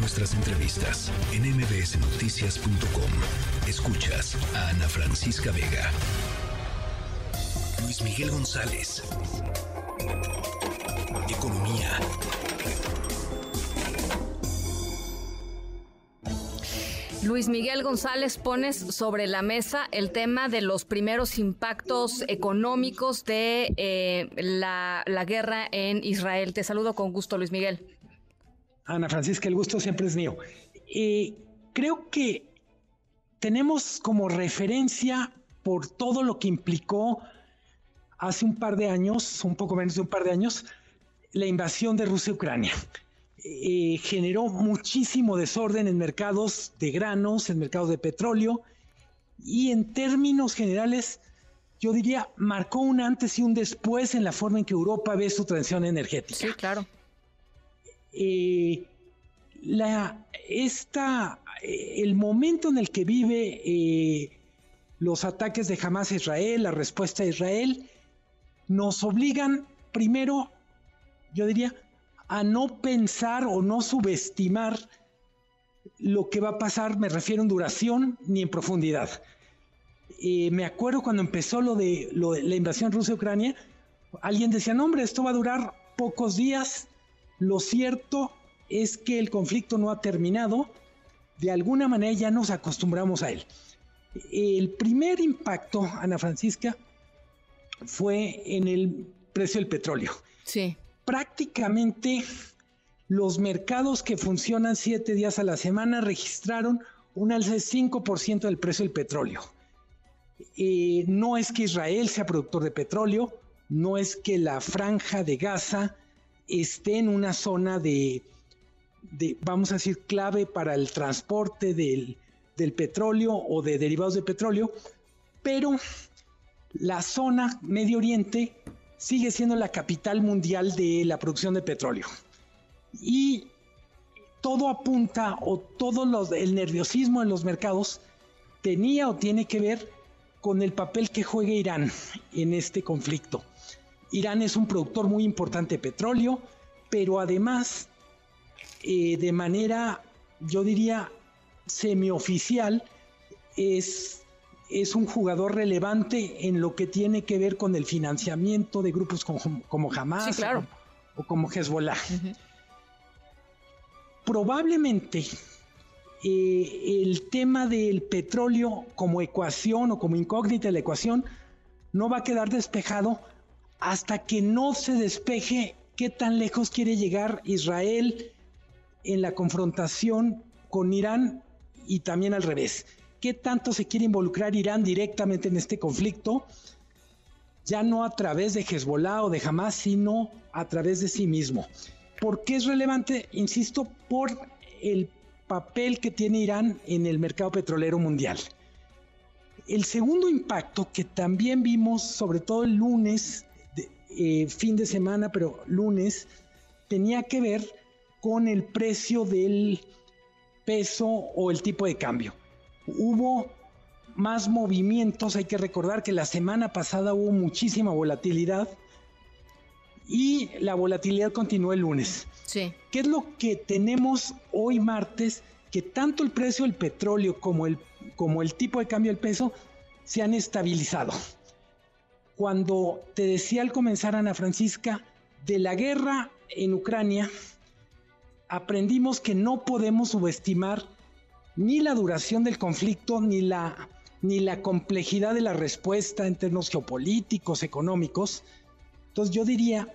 nuestras entrevistas en mbsnoticias.com. Escuchas a Ana Francisca Vega. Luis Miguel González. Economía. Luis Miguel González, pones sobre la mesa el tema de los primeros impactos económicos de eh, la, guerra en Israel. Te saludo con gusto, Luis Miguel. Ana Francisca, el gusto siempre es mío. Eh, creo que tenemos como referencia por todo lo que implicó hace un par de años, un poco menos de un par de años, la invasión de Rusia a Ucrania. Eh, generó muchísimo desorden en mercados de granos, en mercados de petróleo y en términos generales, yo diría, marcó un antes y un después en la forma en que Europa ve su transición energética. Sí, claro. Eh, eh, el momento en el que vive los ataques de Hamas a Israel, la respuesta a Israel, nos obligan primero, yo diría, a no pensar o no subestimar lo que va a pasar, me refiero en duración ni en profundidad. Eh, me acuerdo cuando empezó lo de, la invasión Rusia-Ucrania, alguien decía, no hombre, esto va a durar pocos días. Lo cierto es que el conflicto no ha terminado. De alguna manera ya nos acostumbramos a él. El primer impacto, Ana Francisca, fue en el precio del petróleo. Sí prácticamente los mercados que funcionan siete días a la semana registraron un alza de 5% del precio del petróleo. Eh, no es que Israel sea productor de petróleo, no es que la franja de Gaza esté en una zona de, vamos a decir, clave para el transporte del, petróleo o de derivados de petróleo, pero la zona Medio Oriente sigue siendo la capital mundial de la producción de petróleo. Y todo apunta o todo el nerviosismo en los mercados tenía o tiene que ver con el papel que juega Irán en este conflicto. Irán es un productor muy importante de petróleo, pero además, eh, de manera, yo diría, semioficial, es es un jugador relevante en lo que tiene que ver con el financiamiento de grupos como, Hamas o, como Hezbollah. Probablemente eh, el tema del petróleo como ecuación o como incógnita de la ecuación no va a quedar despejado hasta que no se despeje qué tan lejos quiere llegar Israel en la confrontación con Irán y también al revés qué tanto se quiere involucrar Irán directamente en este conflicto, ya no a través de Hezbollah o de Hamas, sino a través de sí mismo. ¿Por qué es relevante? Insisto, por el papel que tiene Irán en el mercado petrolero mundial. El segundo impacto que también vimos, sobre todo el lunes, eh, fin de semana, pero lunes, tenía que ver con el precio del peso o el tipo de cambio hubo más movimientos. Hay que recordar que la semana pasada hubo muchísima volatilidad y la volatilidad continuó el lunes. Sí. ¿Qué es lo que tenemos hoy martes? Que tanto el precio del petróleo como el, como el tipo de cambio del peso se han estabilizado. Cuando te decía al comenzar, Ana Francisca, de la guerra en Ucrania, aprendimos que no podemos subestimar ni la duración del conflicto, ni la, ni la complejidad de la respuesta en términos geopolíticos, económicos. Entonces yo diría,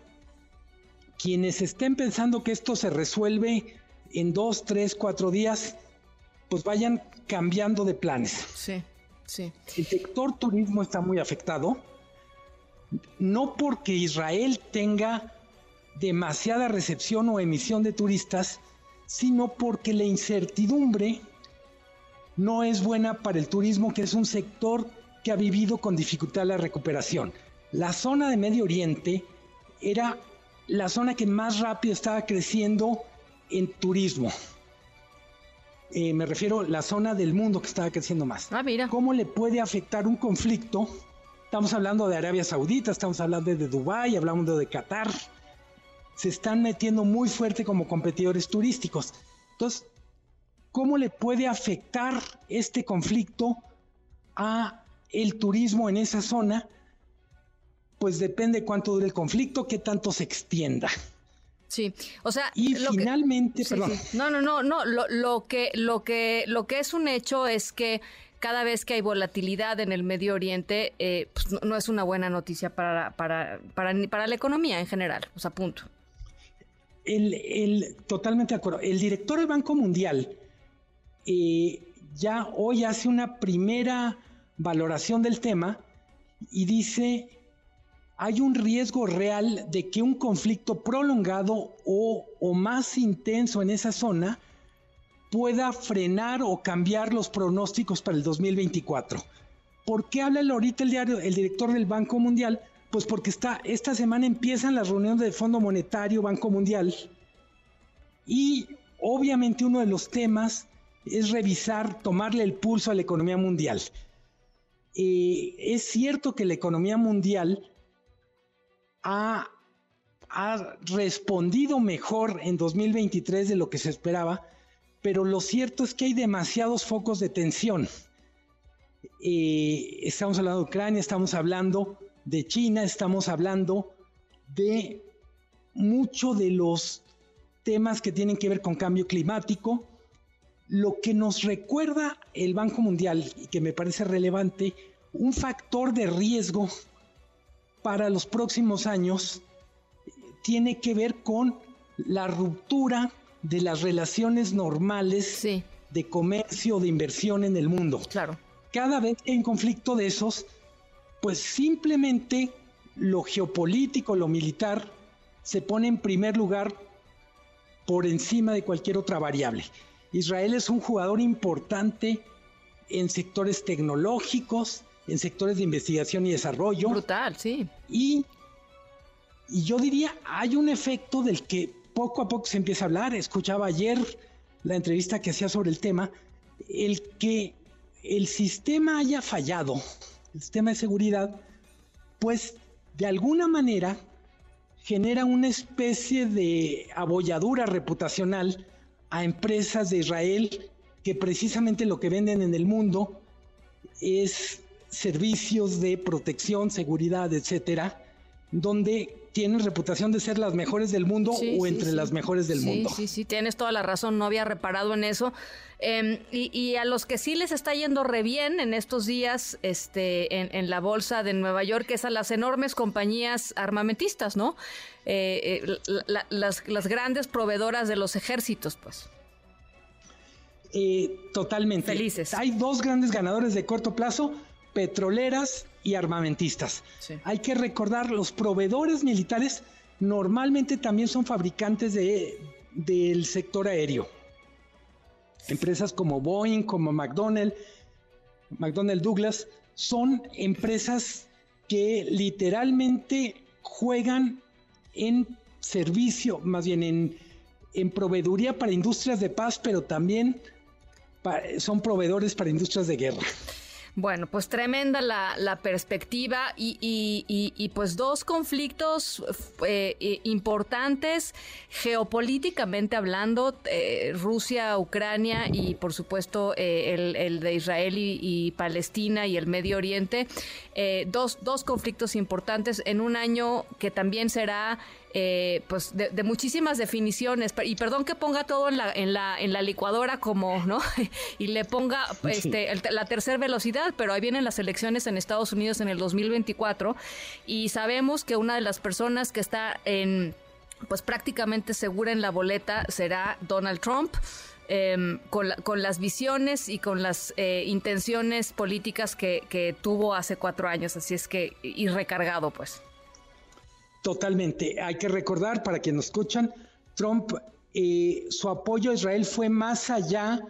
quienes estén pensando que esto se resuelve en dos, tres, cuatro días, pues vayan cambiando de planes. Sí, sí. El sector turismo está muy afectado, no porque Israel tenga demasiada recepción o emisión de turistas, sino porque la incertidumbre no es buena para el turismo, que es un sector que ha vivido con dificultad la recuperación. La zona de Medio Oriente era la zona que más rápido estaba creciendo en turismo. Eh, me refiero a la zona del mundo que estaba creciendo más. Ah, mira. ¿Cómo le puede afectar un conflicto? Estamos hablando de Arabia Saudita, estamos hablando de Dubái, hablamos de Qatar. Se están metiendo muy fuerte como competidores turísticos. Entonces, cómo le puede afectar este conflicto a el turismo en esa zona, pues depende cuánto dure el conflicto, qué tanto se extienda. Sí, o sea, y finalmente, perdón. No, no, no, no. Lo, que, lo que, lo que es un hecho es que cada vez que hay volatilidad en el Medio Oriente, eh, pues no, es una buena noticia para, para, para, para la economía en general. O sea, punto. El, totalmente de acuerdo. El director del Banco Mundial eh, ya hoy hace una primera valoración del tema y dice, hay un riesgo real de que un conflicto prolongado o, o más intenso en esa zona pueda frenar o cambiar los pronósticos para el 2024. ¿Por qué habla ahorita el diario, el director del Banco Mundial? Pues porque está, esta semana empiezan las reuniones del Fondo Monetario, Banco Mundial, y obviamente uno de los temas es revisar, tomarle el pulso a la economía mundial. Eh, es cierto que la economía mundial ha, ha, respondido mejor en 2023 de lo que se esperaba, pero lo cierto es que hay demasiados focos de tensión. Eh, estamos hablando de Ucrania, estamos hablando de China, estamos hablando de mucho de los temas que tienen que ver con cambio climático, lo que nos recuerda el Banco Mundial y que me parece relevante, un factor de riesgo para los próximos años tiene que ver con la ruptura de las relaciones normales de comercio, de inversión en el mundo. Claro. Cada vez que hay un conflicto de esos, pues simplemente lo geopolítico, lo militar, se pone en primer lugar por encima de cualquier otra variable. Israel es un jugador importante en sectores tecnológicos, en sectores de investigación y desarrollo. Brutal, sí. Y, y yo diría, hay un efecto del que poco a poco se empieza a hablar. Escuchaba ayer la entrevista que hacía sobre el tema, el que el sistema haya fallado, el sistema de seguridad, pues de alguna manera genera una especie de abolladura reputacional a empresas de Israel que precisamente lo que venden en el mundo es servicios de protección, seguridad, etcétera, donde tienen reputación de ser las mejores del mundo o entre las mejores del mundo. Sí, sí, tienes toda la razón, no había reparado en eso. Em, y, a los que sí les está yendo re bien en estos días este, en, la bolsa de Nueva York es a las enormes compañías armamentistas, ¿no? Eh, eh, las, las, grandes proveedoras de los ejércitos, pues. Eh, totalmente. Felices. Hay dos grandes ganadores de corto plazo, petroleras y armamentistas. Hay que recordar, los proveedores militares normalmente también son fabricantes de, del sector aéreo. Empresas como Boeing, como McDonnell, McDonnell Douglas, son empresas que literalmente juegan en servicio, más bien en, en proveeduría para industrias de paz, pero también son proveedores para industrias de guerra. Bueno, pues tremenda la, perspectiva y, pues dos conflictos eh, importantes geopolíticamente hablando, eh, Rusia, Ucrania y por supuesto eh, el, de Israel y, Palestina y el Medio Oriente, dos, dos conflictos importantes en un año que también será eh, pues de, muchísimas definiciones. Y perdón que ponga todo en la en la en la licuadora como no y le ponga este la tercera velocidad pero ahí vienen las elecciones en Estados Unidos en el 2024 y sabemos que una de las personas que está en pues prácticamente segura en la boleta será Donald Trump em, con, con, las visiones y con las eh, intenciones políticas que, que tuvo hace cuatro años así es que y recargado pues Totalmente. Hay que recordar, para quienes nos escuchan, Trump, eh, su apoyo a Israel fue más allá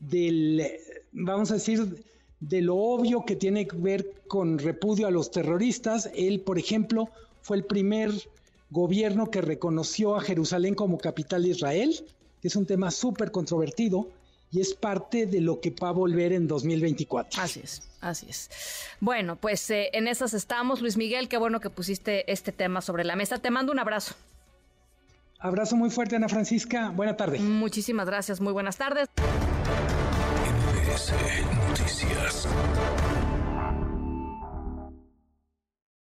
del, vamos a decir, de lo obvio que tiene que ver con repudio a los terroristas. Él, por ejemplo, fue el primer gobierno que reconoció a Jerusalén como capital de Israel, que es un tema súper controvertido y es parte de lo que va a volver en 2024. Así es, así es. Bueno, pues eh, en esas estamos, Luis Miguel, qué bueno que pusiste este tema sobre la mesa. Te mando un abrazo. Abrazo muy fuerte, Ana Francisca. Buena tarde. Muchísimas gracias, muy buenas tardes. Thank you.